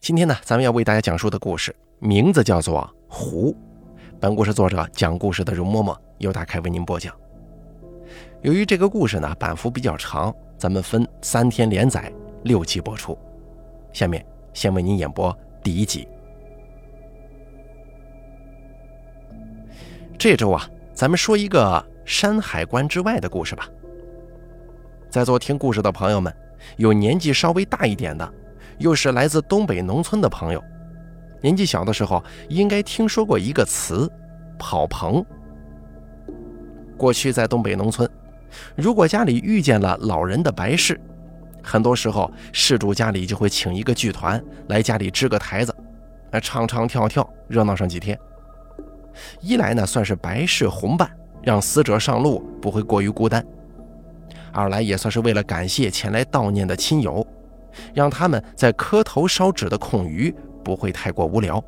今天呢，咱们要为大家讲述的故事名字叫做《狐》。本故事作者讲故事的容嬷嬷由大开为您播讲。由于这个故事呢版幅比较长，咱们分三天连载，六期播出。下面先为您演播第一集。这周啊，咱们说一个山海关之外的故事吧。在座听故事的朋友们，有年纪稍微大一点的，又是来自东北农村的朋友，年纪小的时候应该听说过一个词“跑棚”。过去在东北农村，如果家里遇见了老人的白事，很多时候事主家里就会请一个剧团来家里支个台子，来唱唱跳跳，热闹上几天。一来呢，算是白事红办，让死者上路不会过于孤单；二来也算是为了感谢前来悼念的亲友，让他们在磕头烧纸的空余不会太过无聊。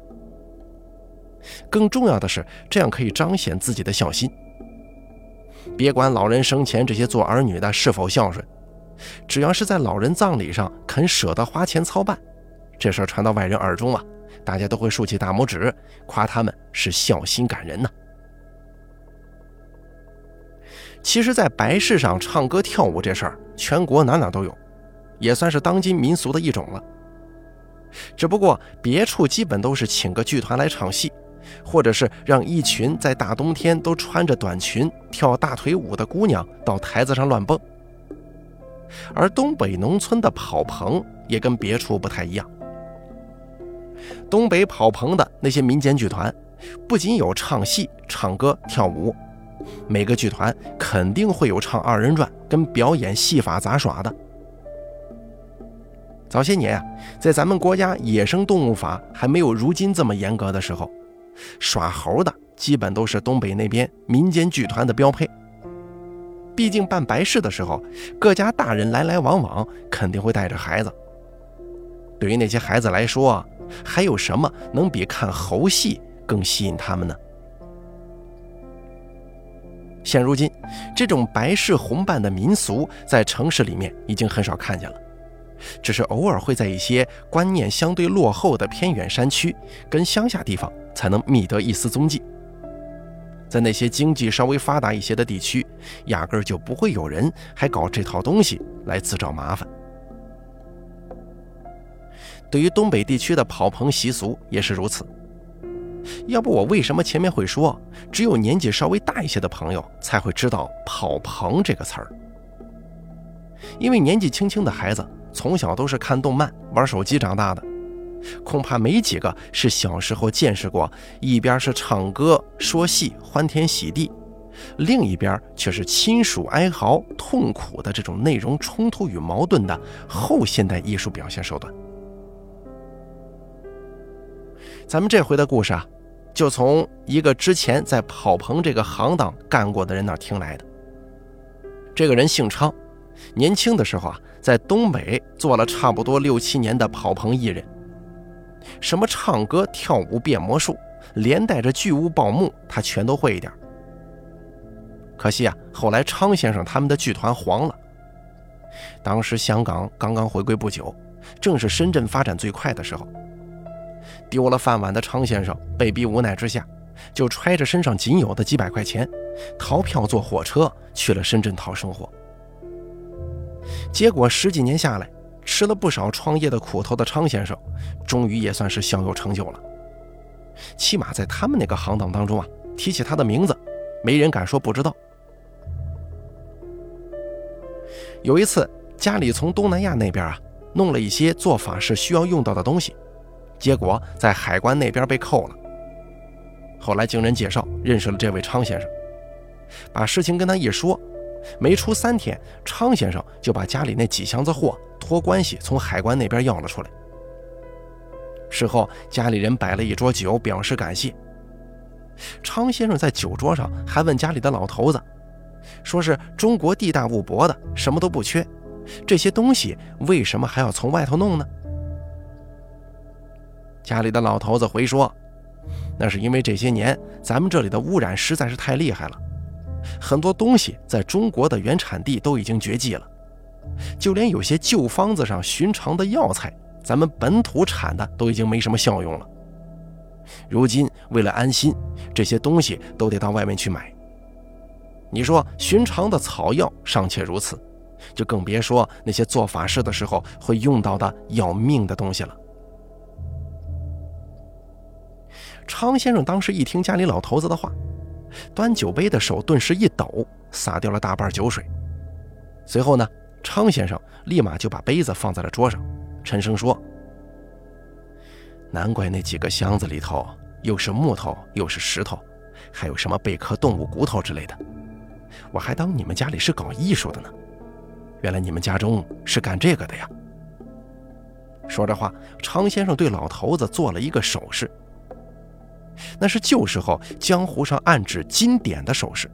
更重要的是，这样可以彰显自己的孝心。别管老人生前这些做儿女的是否孝顺，只要是在老人葬礼上肯舍得花钱操办，这事儿传到外人耳中啊。大家都会竖起大拇指，夸他们是孝心感人呢。其实，在白事上唱歌跳舞这事儿，全国哪哪都有，也算是当今民俗的一种了。只不过别处基本都是请个剧团来唱戏，或者是让一群在大冬天都穿着短裙跳大腿舞的姑娘到台子上乱蹦。而东北农村的跑棚也跟别处不太一样。东北跑棚的那些民间剧团，不仅有唱戏、唱歌、跳舞，每个剧团肯定会有唱二人转跟表演戏法杂耍的。早些年啊，在咱们国家野生动物法还没有如今这么严格的时候，耍猴的基本都是东北那边民间剧团的标配。毕竟办白事的时候，各家大人来来往往，肯定会带着孩子。对于那些孩子来说，还有什么能比看猴戏更吸引他们呢？现如今，这种白事红办的民俗在城市里面已经很少看见了，只是偶尔会在一些观念相对落后的偏远山区跟乡下地方才能觅得一丝踪迹。在那些经济稍微发达一些的地区，压根儿就不会有人还搞这套东西来自找麻烦。对于东北地区的跑棚习俗也是如此。要不我为什么前面会说，只有年纪稍微大一些的朋友才会知道“跑棚”这个词儿？因为年纪轻轻的孩子从小都是看动漫、玩手机长大的，恐怕没几个是小时候见识过一边是唱歌说戏欢天喜地，另一边却是亲属哀嚎痛苦的这种内容冲突与矛盾的后现代艺术表现手段。咱们这回的故事啊，就从一个之前在跑棚这个行当干过的人那听来的。这个人姓昌，年轻的时候啊，在东北做了差不多六七年的跑棚艺人，什么唱歌、跳舞、变魔术，连带着巨物报幕，他全都会一点。可惜啊，后来昌先生他们的剧团黄了。当时香港刚刚回归不久，正是深圳发展最快的时候。丢了饭碗的昌先生被逼无奈之下，就揣着身上仅有的几百块钱，逃票坐火车去了深圳讨生活。结果十几年下来，吃了不少创业的苦头的昌先生，终于也算是小有成就了。起码在他们那个行当当中啊，提起他的名字，没人敢说不知道。有一次，家里从东南亚那边啊，弄了一些做法事需要用到的东西。结果在海关那边被扣了。后来经人介绍认识了这位昌先生，把事情跟他一说，没出三天，昌先生就把家里那几箱子货托关系从海关那边要了出来。事后家里人摆了一桌酒表示感谢。昌先生在酒桌上还问家里的老头子，说是中国地大物博的，什么都不缺，这些东西为什么还要从外头弄呢？家里的老头子回说：“那是因为这些年咱们这里的污染实在是太厉害了，很多东西在中国的原产地都已经绝迹了，就连有些旧方子上寻常的药材，咱们本土产的都已经没什么效用了。如今为了安心，这些东西都得到外面去买。你说寻常的草药尚且如此，就更别说那些做法事的时候会用到的要命的东西了。昌先生当时一听家里老头子的话，端酒杯的手顿时一抖，洒掉了大半酒水。随后呢，昌先生立马就把杯子放在了桌上，沉声说：“难怪那几个箱子里头又是木头又是石头，还有什么贝壳、动物骨头之类的。我还当你们家里是搞艺术的呢，原来你们家中是干这个的呀。”说着话，昌先生对老头子做了一个手势。那是旧时候江湖上暗指金典的手势。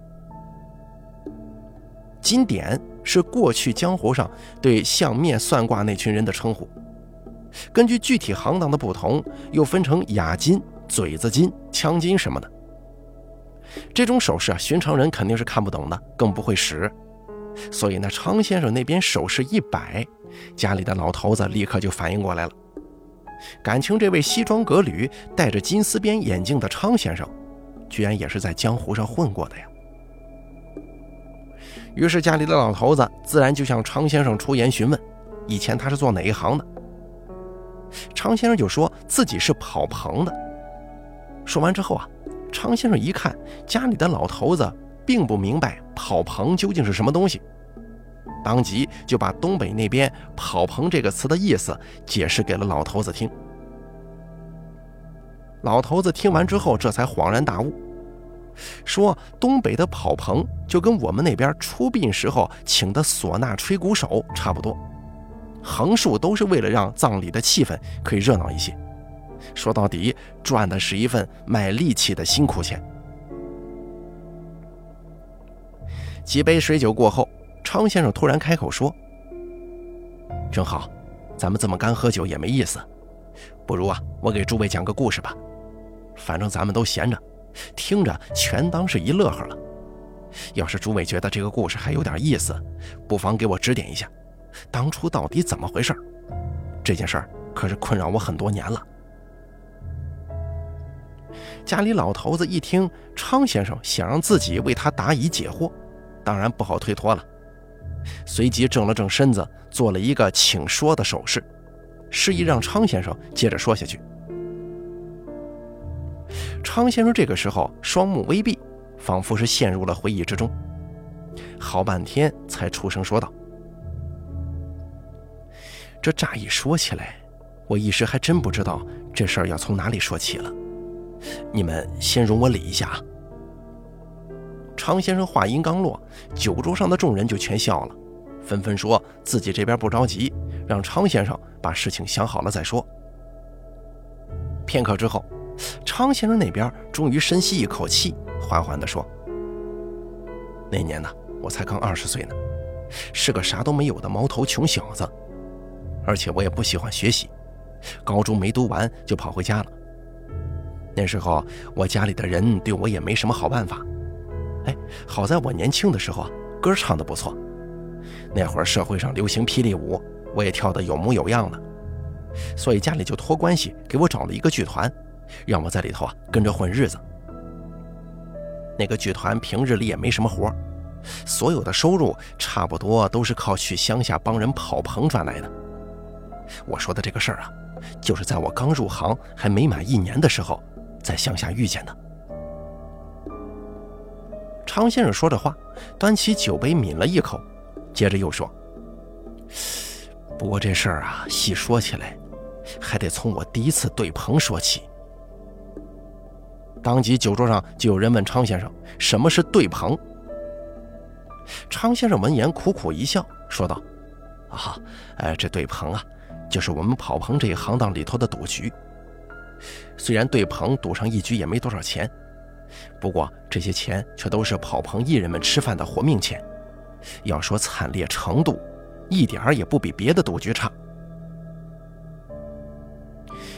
金典是过去江湖上对相面算卦那群人的称呼。根据具体行当的不同，又分成哑金、嘴子金、枪金什么的。这种手势啊，寻常人肯定是看不懂的，更不会使。所以呢，昌先生那边手势一摆，家里的老头子立刻就反应过来了。感情这位西装革履、戴着金丝边眼镜的昌先生，居然也是在江湖上混过的呀。于是家里的老头子自然就向昌先生出言询问，以前他是做哪一行的。昌先生就说自己是跑棚的。说完之后啊，昌先生一看家里的老头子并不明白跑棚究竟是什么东西。当即就把东北那边“跑棚”这个词的意思解释给了老头子听。老头子听完之后，这才恍然大悟，说：“东北的跑棚就跟我们那边出殡时候请的唢呐、吹鼓手差不多，横竖都是为了让葬礼的气氛可以热闹一些。说到底，赚的是一份卖力气的辛苦钱。”几杯水酒过后。昌先生突然开口说：“正好，咱们这么干喝酒也没意思，不如啊，我给诸位讲个故事吧。反正咱们都闲着，听着全当是一乐呵了。要是诸位觉得这个故事还有点意思，不妨给我指点一下，当初到底怎么回事？这件事儿可是困扰我很多年了。”家里老头子一听昌先生想让自己为他答疑解惑，当然不好推脱了。随即正了正身子，做了一个请说的手势，示意让昌先生接着说下去。昌先生这个时候双目微闭，仿佛是陷入了回忆之中，好半天才出声说道：“这乍一说起来，我一时还真不知道这事儿要从哪里说起了。你们先容我理一下啊。”昌先生话音刚落，酒桌上的众人就全笑了，纷纷说自己这边不着急，让昌先生把事情想好了再说。片刻之后，昌先生那边终于深吸一口气，缓缓地说：“那年呢，我才刚二十岁呢，是个啥都没有的毛头穷小子，而且我也不喜欢学习，高中没读完就跑回家了。那时候我家里的人对我也没什么好办法。”哎，好在我年轻的时候啊，歌唱的不错。那会儿社会上流行霹雳舞，我也跳得有模有样的，所以家里就托关系给我找了一个剧团，让我在里头啊跟着混日子。那个剧团平日里也没什么活，所有的收入差不多都是靠去乡下帮人跑棚赚来的。我说的这个事儿啊，就是在我刚入行还没满一年的时候，在乡下遇见的。昌先生说着话，端起酒杯抿了一口，接着又说：“不过这事儿啊，细说起来，还得从我第一次对棚说起。”当即酒桌上就有人问昌先生：“什么是对棚？”昌先生闻言苦苦一笑，说道：“啊，哎，这对棚啊，就是我们跑棚这一行当里头的赌局。虽然对棚赌上一局也没多少钱。”不过这些钱却都是跑棚艺人们吃饭的活命钱，要说惨烈程度，一点儿也不比别的赌局差。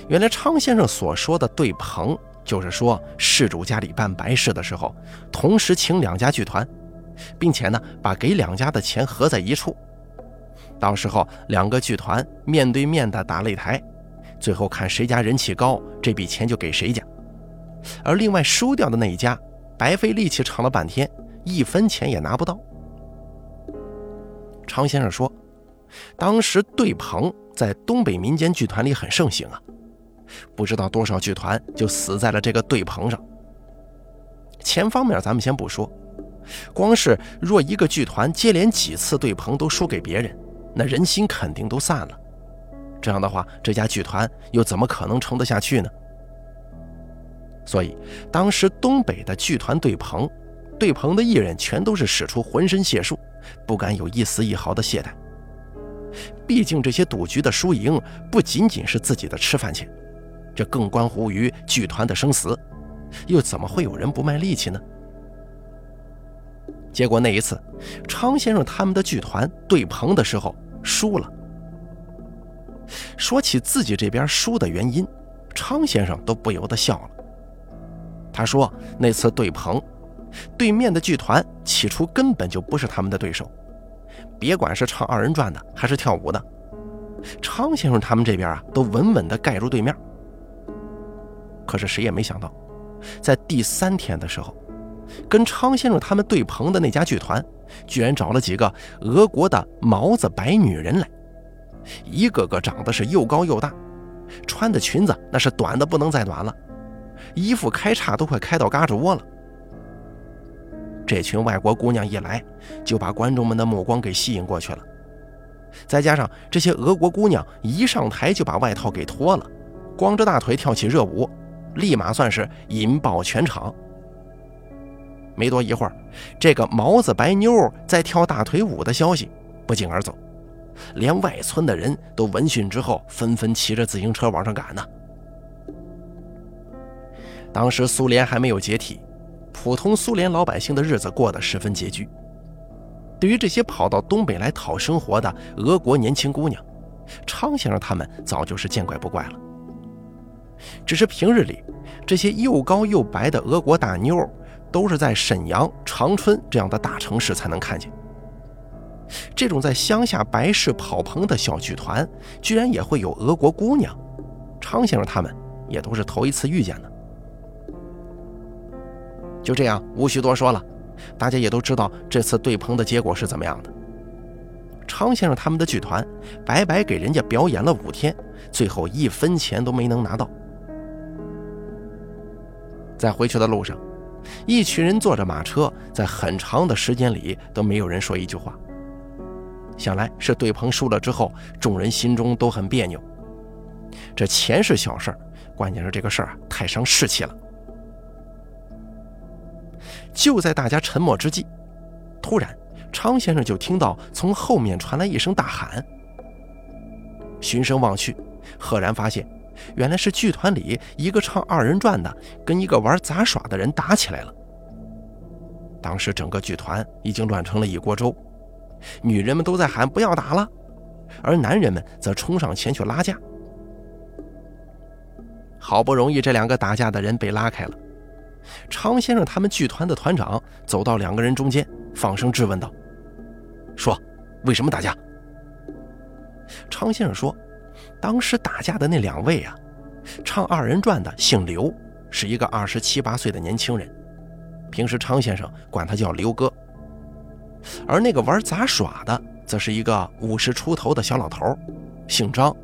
原来昌先生所说的对棚，就是说事主家里办白事的时候，同时请两家剧团，并且呢把给两家的钱合在一处，到时候两个剧团面对面的打擂台，最后看谁家人气高，这笔钱就给谁家。而另外输掉的那一家，白费力气唱了半天，一分钱也拿不到。常先生说，当时对棚在东北民间剧团里很盛行啊，不知道多少剧团就死在了这个对棚上。钱方面咱们先不说，光是若一个剧团接连几次对棚都输给别人，那人心肯定都散了。这样的话，这家剧团又怎么可能撑得下去呢？所以，当时东北的剧团对棚，对棚的艺人全都是使出浑身解数，不敢有一丝一毫的懈怠。毕竟这些赌局的输赢不仅仅是自己的吃饭钱，这更关乎于剧团的生死，又怎么会有人不卖力气呢？结果那一次，昌先生他们的剧团对棚的时候输了。说起自己这边输的原因，昌先生都不由得笑了。他说：“那次对棚，对面的剧团起初根本就不是他们的对手，别管是唱二人转的还是跳舞的，昌先生他们这边啊都稳稳地盖住对面。可是谁也没想到，在第三天的时候，跟昌先生他们对棚的那家剧团，居然找了几个俄国的毛子白女人来，一个个长得是又高又大，穿的裙子那是短的不能再短了。”衣服开叉都快开到胳肢窝了。这群外国姑娘一来，就把观众们的目光给吸引过去了。再加上这些俄国姑娘一上台就把外套给脱了，光着大腿跳起热舞，立马算是引爆全场。没多一会儿，这个毛子白妞在跳大腿舞的消息不胫而走，连外村的人都闻讯之后，纷纷骑着自行车往上赶呢。当时苏联还没有解体，普通苏联老百姓的日子过得十分拮据。对于这些跑到东北来讨生活的俄国年轻姑娘，昌先生他们早就是见怪不怪了。只是平日里，这些又高又白的俄国大妞，都是在沈阳、长春这样的大城市才能看见。这种在乡下白事跑棚的小剧团，居然也会有俄国姑娘，昌先生他们也都是头一次遇见的。就这样，无需多说了，大家也都知道这次对棚的结果是怎么样的。昌先生他们的剧团白白给人家表演了五天，最后一分钱都没能拿到。在回去的路上，一群人坐着马车，在很长的时间里都没有人说一句话。想来是对棚输了之后，众人心中都很别扭。这钱是小事儿，关键是这个事儿啊太伤士气了。就在大家沉默之际，突然，昌先生就听到从后面传来一声大喊。循声望去，赫然发现，原来是剧团里一个唱二人转的跟一个玩杂耍的人打起来了。当时整个剧团已经乱成了一锅粥，女人们都在喊不要打了，而男人们则冲上前去拉架。好不容易，这两个打架的人被拉开了。昌先生他们剧团的团长走到两个人中间，放声质问道：“说，为什么打架？”昌先生说：“当时打架的那两位啊，唱二人转的姓刘，是一个二十七八岁的年轻人，平时昌先生管他叫刘哥；而那个玩杂耍的，则是一个五十出头的小老头，姓张，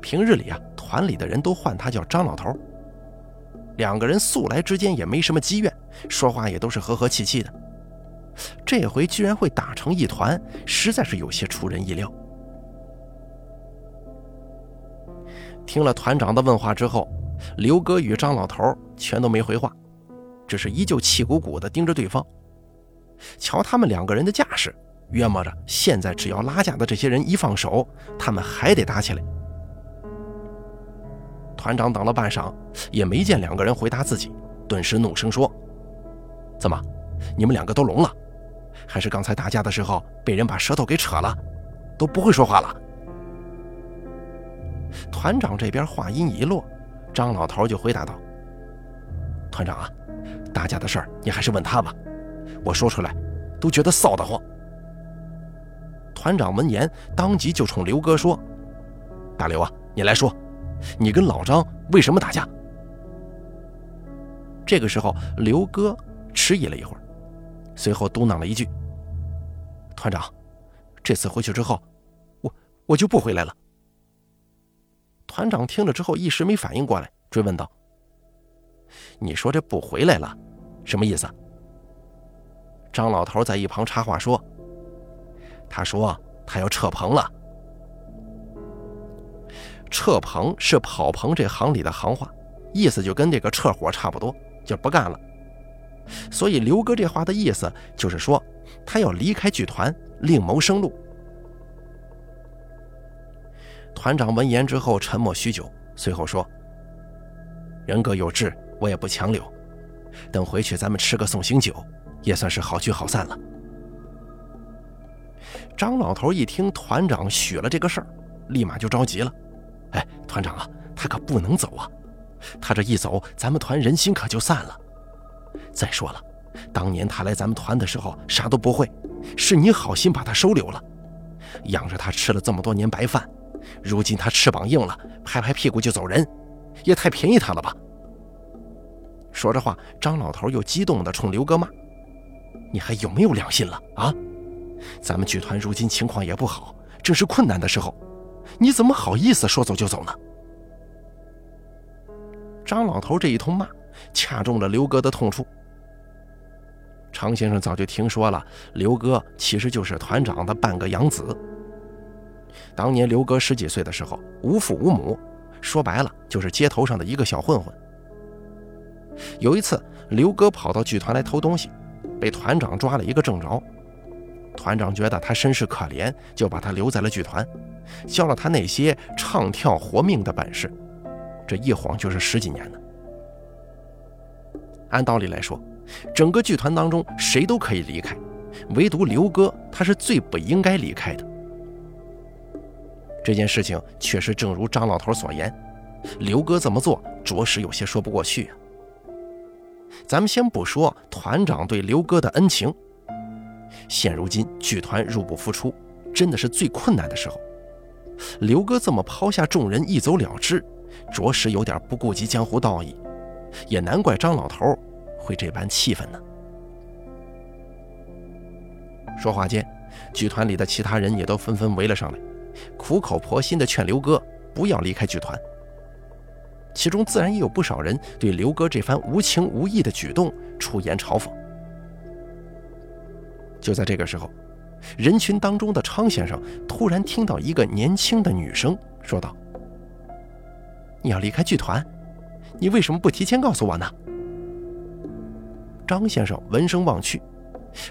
平日里啊，团里的人都唤他叫张老头。”两个人素来之间也没什么积怨，说话也都是和和气气的。这回居然会打成一团，实在是有些出人意料。听了团长的问话之后，刘哥与张老头全都没回话，只是依旧气鼓鼓地盯着对方。瞧他们两个人的架势，约摸着现在只要拉架的这些人一放手，他们还得打起来。团长等了半晌，也没见两个人回答自己，顿时怒声说：“怎么，你们两个都聋了？还是刚才打架的时候被人把舌头给扯了，都不会说话了？”团长这边话音一落，张老头就回答道：“团长啊，打架的事儿你还是问他吧，我说出来都觉得臊得慌。”团长闻言，当即就冲刘哥说：“大刘啊，你来说，你跟老张为什么打架？”这个时候，刘哥迟疑了一会儿，随后嘟囔了一句：“团长，这次回去之后，我我就不回来了。”团长听了之后，一时没反应过来，追问道：“你说这不回来了，什么意思？”张老头在一旁插话说：“他说他要撤棚了。撤棚是跑棚这行里的行话，意思就跟这个撤火差不多，就不干了。所以刘哥这话的意思就是说，他要离开剧团，另谋生路。”团长闻言之后沉默许久，随后说：“人各有志，我也不强留。等回去咱们吃个送行酒。”也算是好聚好散了。张老头一听团长许了这个事儿，立马就着急了：“，团长啊，他可不能走啊！他这一走，咱们团人心可就散了。再说了，当年他来咱们团的时候啥都不会，是你好心把他收留了，养着他吃了这么多年白饭，如今他翅膀硬了，拍拍屁股就走人，也太便宜他了吧！”说着话，张老头又激动地冲刘哥骂。你还有没有良心了啊？咱们剧团如今情况也不好，正是困难的时候，你怎么好意思说走就走呢？张老头这一通骂，掐中了刘哥的痛处。常先生早就听说了，刘哥其实就是团长的半个养子。当年刘哥十几岁的时候，无父无母，说白了就是街头上的一个小混混。有一次，刘哥跑到剧团来偷东西。被团长抓了一个正着，团长觉得他身世可怜，就把他留在了剧团，教了他那些唱跳活命的本事。这一晃就是十几年了。按道理来说，整个剧团当中谁都可以离开，唯独刘哥他是最不应该离开的。这件事情确实正如张老头所言，刘哥这么做着实有些说不过去啊。咱们先不说团长对刘哥的恩情，现如今剧团入不敷出，真的是最困难的时候。刘哥这么抛下众人一走了之，着实有点不顾及江湖道义，也难怪张老头会这般气愤呢。说话间，剧团里的其他人也都纷纷围了上来，苦口婆心地劝刘哥不要离开剧团。其中自然也有不少人对刘哥这番无情无义的举动出言嘲讽。就在这个时候，人群当中的昌先生突然听到一个年轻的女声说道：“你要离开剧团，你为什么不提前告诉我呢？”张先生闻声望去，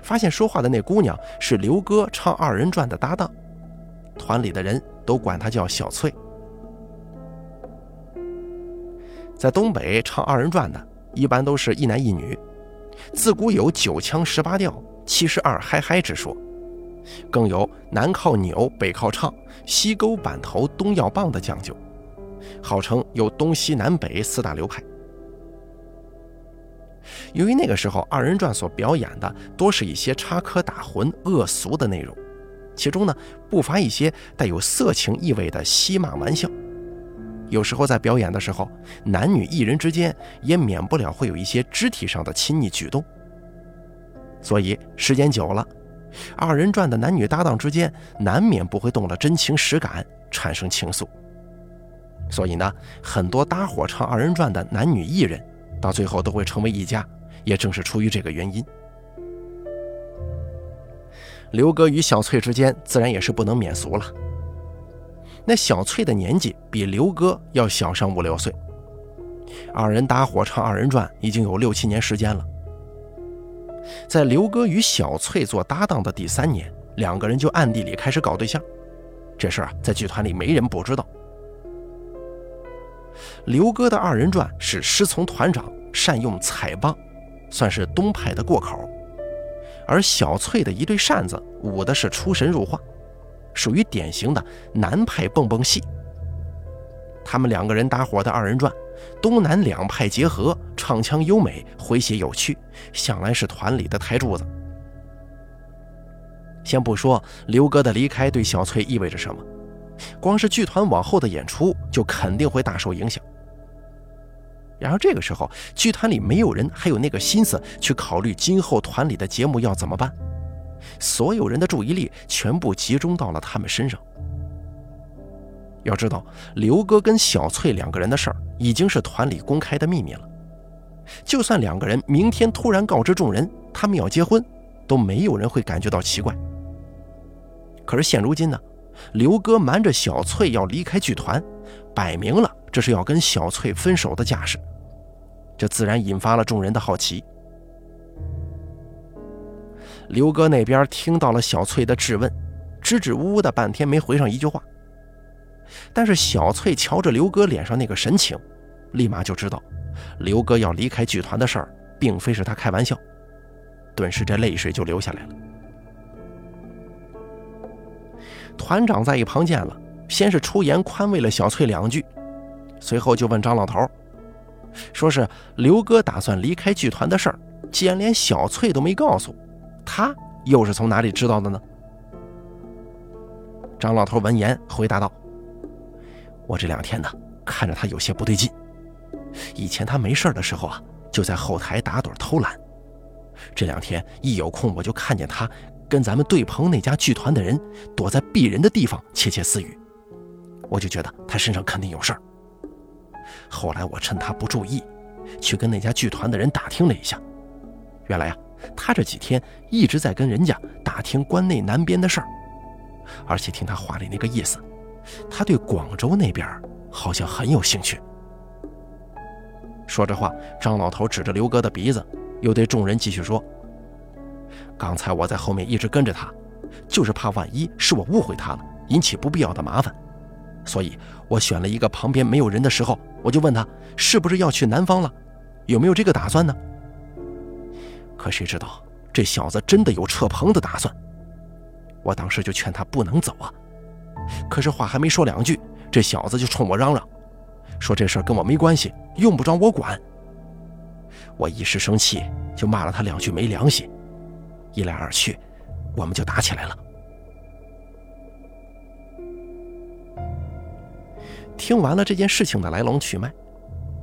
发现说话的那姑娘是刘哥唱二人转的搭档，团里的人都管她叫小翠。在东北唱二人转的，一般都是一男一女。自古有九腔十八调、七十二嗨嗨之说，更有南靠扭、北靠唱、西勾板头、东要棒的讲究，号称有东西南北四大流派。由于那个时候二人转所表演的多是一些插科打诨、恶俗的内容，其中呢不乏一些带有色情意味的嬉骂玩笑。有时候在表演的时候，男女艺人之间也免不了会有一些肢体上的亲昵举动。所以时间久了，二人转的男女搭档之间难免不会动了真情实感，产生情愫。所以呢，很多搭伙唱二人转的男女艺人，到最后都会成为一家，也正是出于这个原因。刘哥与小翠之间自然也是不能免俗了。那小翠的年纪比刘哥要小上五六岁，二人搭伙唱二人转已经有六七年时间了。在刘哥与小翠做搭档的第三年，两个人就暗地里开始搞对象，这事儿啊，在剧团里没人不知道。刘哥的二人转是师从团长，善用彩棒，算是东派的过口；而小翠的一对扇子舞的是出神入化。属于典型的南派蹦蹦戏。他们两个人搭伙的二人转，东南两派结合，唱腔优美，诙谐有趣，向来是团里的台柱子。先不说刘哥的离开对小翠意味着什么，光是剧团往后的演出就肯定会大受影响。然而这个时候，剧团里没有人还有那个心思去考虑今后团里的节目要怎么办，所有人的注意力全部集中到了他们身上。要知道，刘哥跟小翠两个人的事儿已经是团里公开的秘密了，就算两个人明天突然告知众人他们要结婚，都没有人会感觉到奇怪。可是现如今呢，刘哥瞒着小翠要离开剧团，摆明了这是要跟小翠分手的架势，这自然引发了众人的好奇。刘哥那边听到了小翠的质问，支支吾吾的半天没回上一句话。但是小翠瞧着刘哥脸上那个神情，立马就知道刘哥要离开剧团的事儿，并非是他开玩笑，顿时这泪水就流下来了。团长在一旁见了，先是出言宽慰了小翠两句，随后就问张老头，说是刘哥打算离开剧团的事儿，既然连小翠都没告诉，他又是从哪里知道的呢？张老头闻言回答道。我这两天呢，看着他有些不对劲。以前他没事的时候啊，就在后台打盹偷懒。这两天一有空，我就看见他跟咱们对棚那家剧团的人躲在避人的地方窃窃私语。我就觉得他身上肯定有事儿。后来我趁他不注意，去跟那家剧团的人打听了一下。原来啊，他这几天一直在跟人家打听关内南边的事儿，而且听他话里那个意思。他对广州那边好像很有兴趣。说着话，张老头指着刘哥的鼻子，又对众人继续说：“刚才我在后面一直跟着他，就是怕万一是我误会他了，引起不必要的麻烦，所以我选了一个旁边没有人的时候，我就问他是不是要去南方了，有没有这个打算呢？可谁知道这小子真的有撤棚的打算，我当时就劝他不能走啊。”可是话还没说两句，这小子就冲我嚷嚷，说这事儿跟我没关系，用不着我管。我一时生气，就骂了他两句没良心。一来二去，我们就打起来了。听完了这件事情的来龙去脉，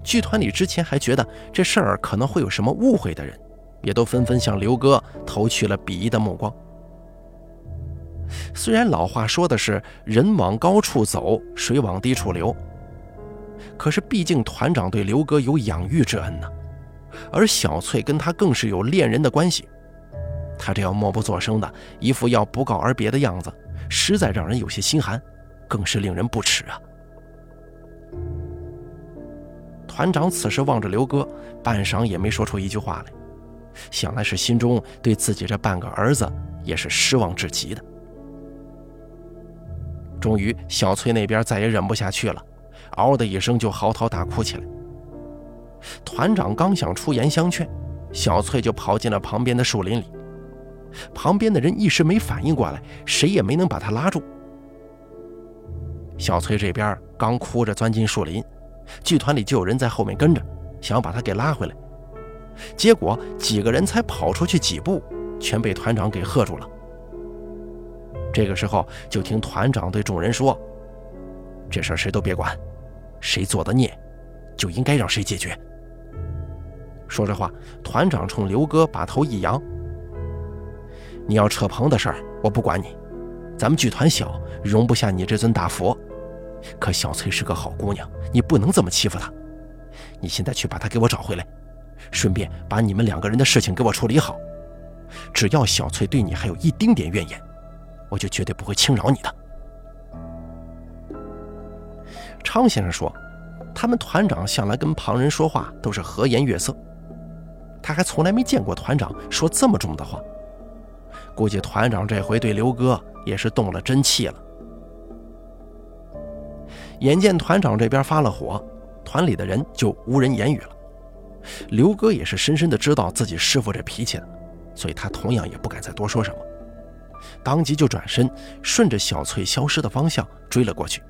剧团里之前还觉得这事儿可能会有什么误会的人，也都纷纷向刘哥投去了鄙夷的目光。虽然老话说的是“人往高处走，水往低处流”，可是毕竟团长对刘哥有养育之恩呢，而小翠跟他更是有恋人的关系，他这样默不作声的一副要不告而别的样子，实在让人有些心寒，更是令人不齿啊。团长此时望着刘哥，半晌也没说出一句话来，想来是心中对自己这半个儿子也是失望至极的。终于，小翠那边再也忍不下去了，嗷的一声就嚎啕大哭起来。团长刚想出言相劝，小翠就跑进了旁边的树林里。旁边的人一时没反应过来，谁也没能把他拉住。小翠这边刚哭着钻进树林，剧团里就有人在后面跟着，想要把他给拉回来。结果几个人才跑出去几步，全被团长给喝住了。这个时候，就听团长对众人说：“这事儿谁都别管，谁做的孽，就应该让谁解决。”说着话，团长冲刘哥把头一扬：“你要扯棚的事儿，我不管你。咱们剧团小，容不下你这尊大佛。可小翠是个好姑娘，你不能这么欺负她。你现在去把她给我找回来，顺便把你们两个人的事情给我处理好。只要小翠对你还有一丁点怨言。”我就绝对不会轻饶你的。昌先生说，他们团长向来跟旁人说话都是和颜悦色，他还从来没见过团长说这么重的话。估计团长这回对刘哥也是动了真气了。眼见团长这边发了火，团里的人就无人言语了。刘哥也是深深的知道自己师傅这脾气的，所以他同样也不敢再多说什么。当即就转身，顺着小翠消失的方向追了过去。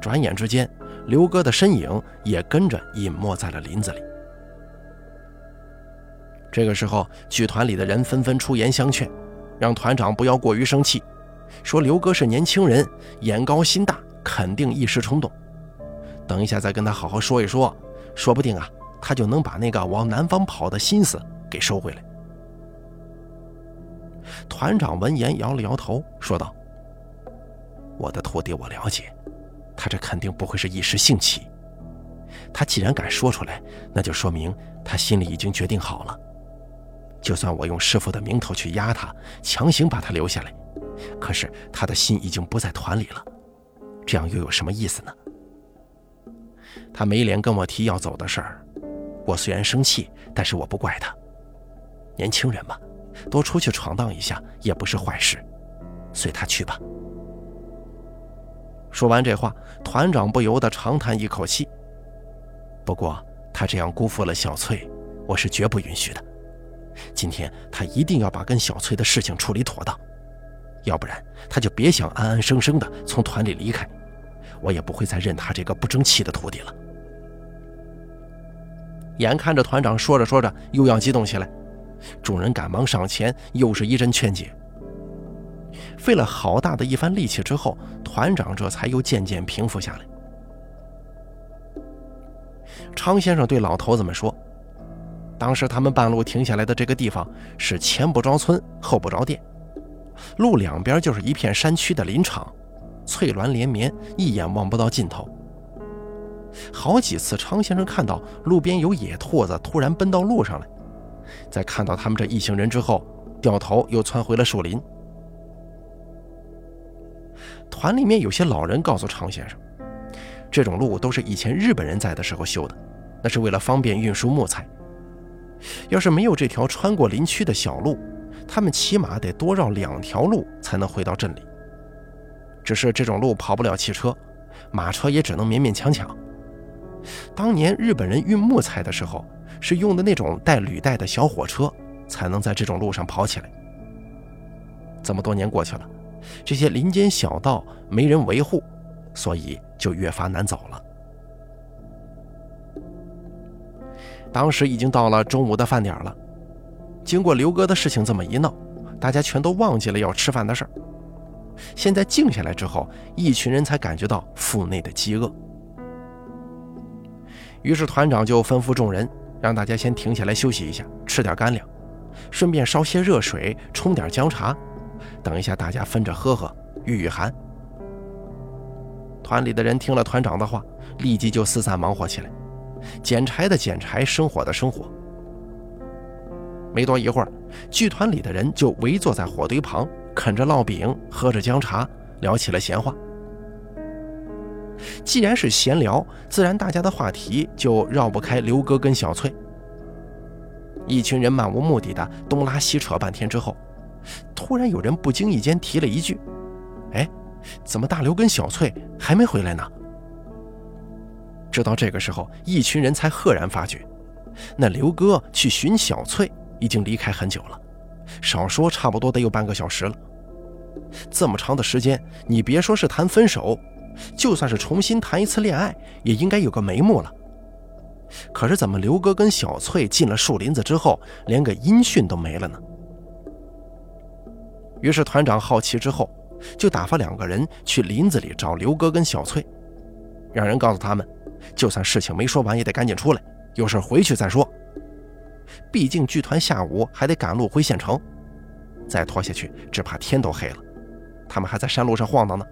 转眼之间，刘哥的身影也跟着隐没在了林子里。这个时候，剧团里的人纷纷出言相劝，让团长不要过于生气，说刘哥是年轻人，眼高心大，肯定一时冲动。等一下再跟他好好说一说，说不定啊，他就能把那个往南方跑的心思给收回来。团长闻言摇了摇头，说道：“我的徒弟我了解，他这肯定不会是一时兴起。他既然敢说出来，那就说明他心里已经决定好了。就算我用师傅的名头去压他，强行把他留下来，可是他的心已经不在团里了，这样又有什么意思呢？他没脸跟我提要走的事儿，我虽然生气，但是我不怪他。年轻人嘛。”多出去闯荡一下也不是坏事，随他去吧。说完这话，团长不由得长叹一口气。不过他这样辜负了小翠，我是绝不允许的。今天他一定要把跟小翠的事情处理妥当，要不然他就别想安安生生的从团里离开，我也不会再认他这个不争气的徒弟了。眼看着团长说着说着又要激动起来。众人赶忙上前，又是一阵劝解。费了好大的一番力气之后，团长这才又渐渐平复下来。常先生对老头子们说：“当时他们半路停下来的这个地方是前不着村后不着店，路两边就是一片山区的林场，翠峦连绵，一眼望不到尽头。好几次，常先生看到路边有野兔子突然奔到路上来。”在看到他们这一行人之后，掉头又窜回了树林。团里面有些老人告诉常先生，这种路都是以前日本人在的时候修的，那是为了方便运输木材。要是没有这条穿过林区的小路，他们起码得多绕两条路才能回到镇里。只是这种路跑不了汽车，马车也只能勉勉强强。当年日本人运木材的时候。是用的那种带履带的小火车，才能在这种路上跑起来。这么多年过去了，这些林间小道没人维护，所以就越发难走了。当时已经到了中午的饭点了，经过刘哥的事情这么一闹，大家全都忘记了要吃饭的事儿。现在静下来之后，一群人才感觉到腹内的饥饿。于是团长就吩咐众人。让大家先停下来休息一下，吃点干粮，顺便烧些热水，冲点姜茶，等一下大家分着喝喝，御御寒。团里的人听了团长的话，立即就四散忙活起来，捡柴的捡柴，生火的生火。没多一会儿，剧团里的人就围坐在火堆旁，啃着烙饼，喝着姜茶，聊起了闲话。既然是闲聊，自然大家的话题就绕不开刘哥跟小翠。一群人漫无目的的东拉西扯半天之后，突然有人不经意间提了一句：“哎，怎么大刘跟小翠还没回来呢？”直到这个时候，一群人才赫然发觉，那刘哥去寻小翠已经离开很久了，少说差不多得有半个小时了。这么长的时间，你别说是谈分手。就算是重新谈一次恋爱，也应该有个眉目了。可是怎么刘哥跟小翠进了树林子之后，连个音讯都没了呢？于是团长好奇之后，就打发两个人去林子里找刘哥跟小翠，让人告诉他们，就算事情没说完，也得赶紧出来，有事回去再说。毕竟剧团下午还得赶路回县城，再拖下去，只怕天都黑了，他们还在山路上晃荡呢。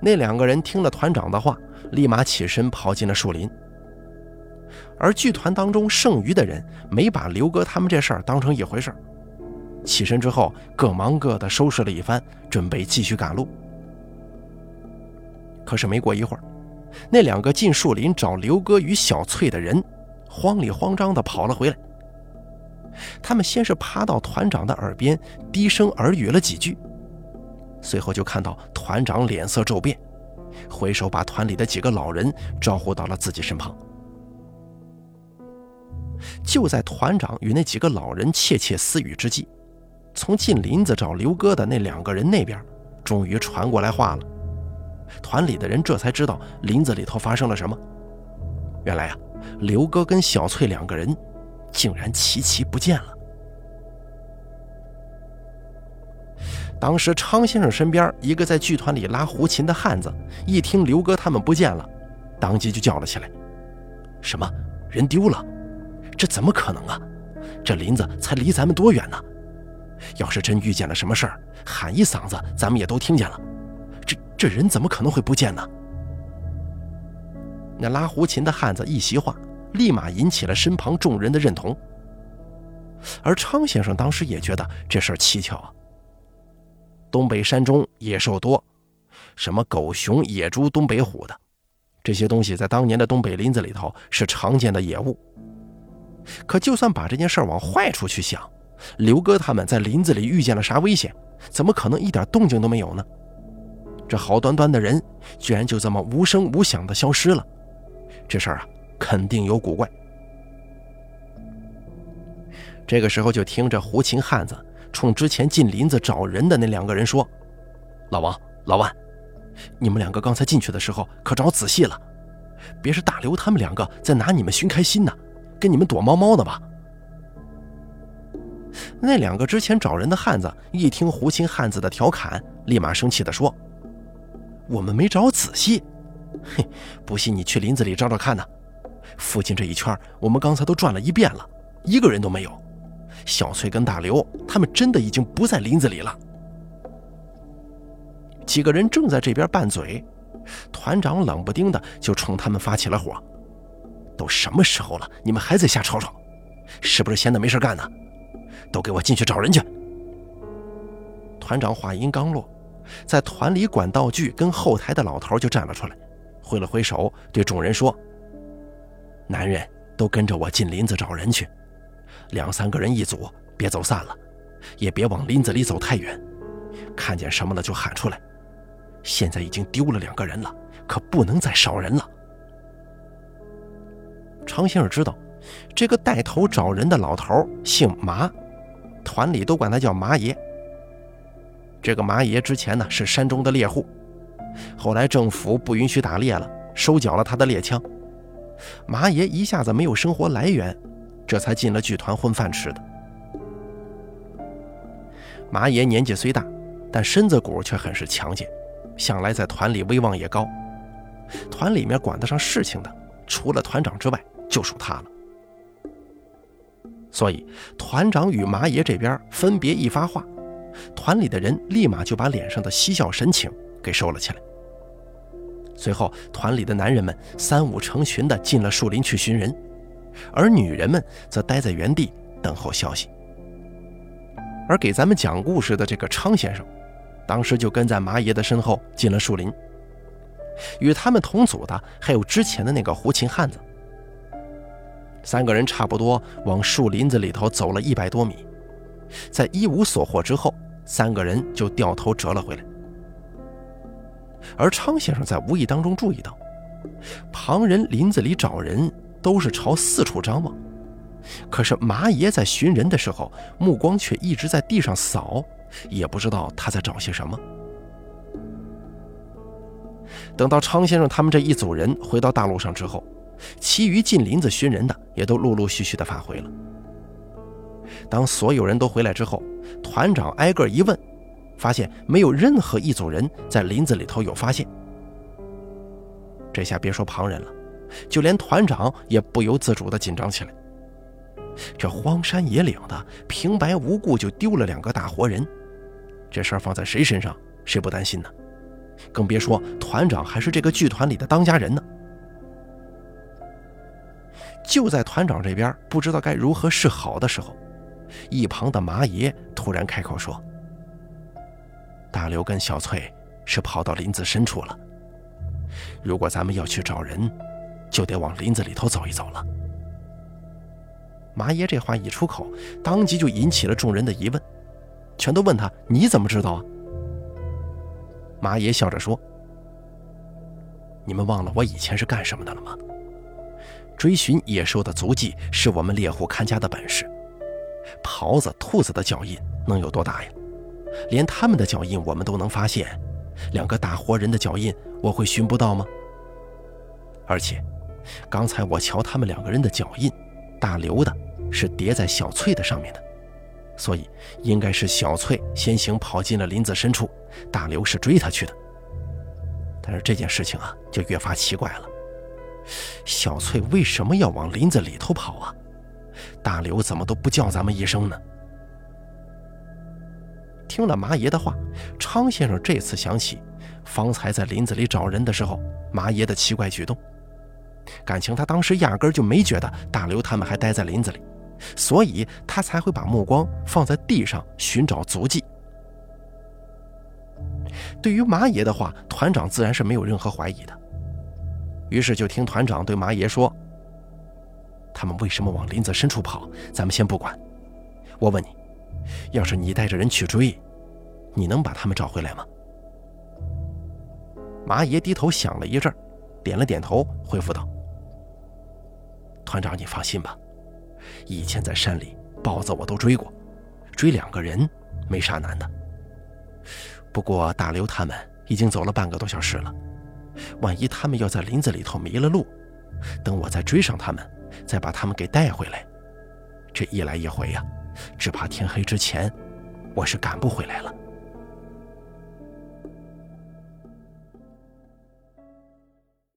那两个人听了团长的话，立马起身跑进了树林。而剧团当中剩余的人没把刘哥他们这事儿当成一回事儿，起身之后各忙各的，收拾了一番，准备继续赶路。可是没过一会儿，那两个进树林找刘哥与小翠的人，慌里慌张地跑了回来。他们先是趴到团长的耳边，低声耳语了几句。随后就看到团长脸色骤变，回手把团里的几个老人招呼到了自己身旁。就在团长与那几个老人窃窃私语之际，从进林子找刘哥的那两个人那边，终于传过来话了。团里的人这才知道林子里头发生了什么。原来啊，刘哥跟小翠两个人竟然齐齐不见了。当时昌先生身边一个在剧团里拉胡琴的汉子，一听刘哥他们不见了，当即就叫了起来：“什么人丢了？这怎么可能啊？这林子才离咱们多远呢？要是真遇见了什么事儿，喊一嗓子，咱们也都听见了。这这人怎么可能会不见呢？”那拉胡琴的汉子一席话，立马引起了身旁众人的认同。而昌先生当时也觉得这事儿蹊跷啊。东北山中野兽多，什么狗熊、野猪、东北虎的，这些东西在当年的东北林子里头是常见的野物。可就算把这件事往坏处去想，刘哥他们在林子里遇见了啥危险，怎么可能一点动静都没有呢？这好端端的人，居然就这么无声无响的消失了，这事儿啊，肯定有古怪。这个时候，就听着胡琴汉子。冲之前进林子找人的那两个人说：“老王、老万，你们两个刚才进去的时候可找仔细了，别是大刘他们两个在拿你们寻开心呢，跟你们躲猫猫呢吧？”那两个之前找人的汉子一听胡琴汉子的调侃，立马生气地说：“我们没找仔细，哼，不信你去林子里找找看呢。附近这一圈我们刚才都转了一遍了，一个人都没有。”小翠跟大刘他们真的已经不在林子里了。几个人正在这边拌嘴，团长冷不丁的就冲他们发起了火：“都什么时候了，你们还在瞎吵吵？是不是闲的没事干呢？都给我进去找人去！”团长话音刚落，在团里管道具跟后台的老头就站了出来，挥了挥手，对众人说：“男人都跟着我进林子找人去。”两三个人一组，别走散了，也别往林子里走太远。看见什么了就喊出来。现在已经丢了两个人了，可不能再少人了。常先生知道，这个带头找人的老头姓麻，团里都管他叫麻爷。这个麻爷之前呢是山中的猎户，后来政府不允许打猎了，收缴了他的猎枪。麻爷一下子没有生活来源。这才进了剧团混饭吃的。麻爷年纪虽大，但身子骨却很是强健，向来在团里威望也高。团里面管得上事情的，除了团长之外，就属他了。所以，团长与麻爷这边分别一发话，团里的人立马就把脸上的嬉笑神情给收了起来。随后，团里的男人们三五成群的进了树林去寻人。而女人们则待在原地等候消息。而给咱们讲故事的这个昌先生，当时就跟在马爷的身后进了树林。与他们同组的还有之前的那个胡琴汉子。三个人差不多往树林子里头走了一百多米，在一无所获之后，三个人就掉头折了回来。而昌先生在无意当中注意到，旁人林子里找人。都是朝四处张望，可是麻爷在寻人的时候，目光却一直在地上扫，也不知道他在找些什么。等到昌先生他们这一组人回到大路上之后，其余进林子寻人的也都陆陆续续的返回了。当所有人都回来之后，团长挨个一问，发现没有任何一组人在林子里头有发现。这下别说旁人了。就连团长也不由自主地紧张起来。这荒山野岭的，平白无故就丢了两个大活人，这事儿放在谁身上，谁不担心呢？更别说团长还是这个剧团里的当家人呢。就在团长这边不知道该如何是好的时候，一旁的麻爷突然开口说：“大刘跟小翠是跑到林子深处了。如果咱们要去找人。”就得往林子里头走一走了。麻爷这话一出口，当即就引起了众人的疑问，全都问他：“你怎么知道啊？”麻爷笑着说：“你们忘了我以前是干什么的了吗？追寻野兽的足迹是我们猎户看家的本事。狍子、兔子的脚印能有多大呀？连他们的脚印我们都能发现，两个大活人的脚印我会寻不到吗？而且……”刚才我瞧他们两个人的脚印，大刘的是叠在小翠的上面的，所以应该是小翠先行跑进了林子深处，大刘是追她去的。但是这件事情啊，就越发奇怪了。小翠为什么要往林子里头跑啊？大刘怎么都不叫咱们一声呢？听了麻爷的话，昌先生这次想起方才在林子里找人的时候，麻爷的奇怪举动。感情他当时压根就没觉得大刘他们还待在林子里，所以他才会把目光放在地上寻找足迹。对于麻爷的话，团长自然是没有任何怀疑的。于是就听团长对麻爷说：“他们为什么往林子深处跑？咱们先不管。我问你，要是你带着人去追，你能把他们找回来吗？”马爷低头想了一阵，点了点头，回复道：“团长，你放心吧。以前在山里，豹子我都追过，追两个人没啥难的。不过大刘他们已经走了半个多小时了。”万一他们要在林子里头迷了路，等我再追上他们，再把他们给带回来，这一来一回呀，只怕天黑之前，我是赶不回来了。